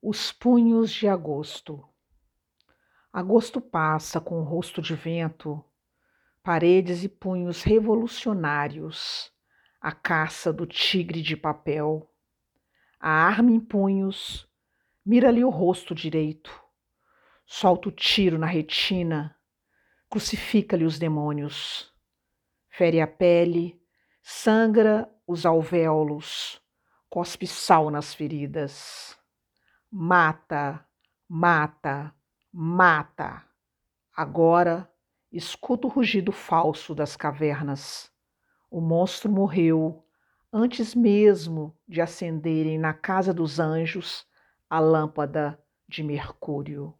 Os punhos de agosto. Agosto passa com o rosto de vento, paredes e punhos revolucionários, a caça do tigre de papel. A arma em punhos, mira-lhe o rosto direito, solta o tiro na retina, crucifica-lhe os demônios, fere a pele, sangra os alvéolos, cospe sal nas feridas Mata, mata, mata. Agora escuto o rugido falso das cavernas. O monstro morreu antes mesmo de acenderem na casa dos anjos a lâmpada de Mercúrio.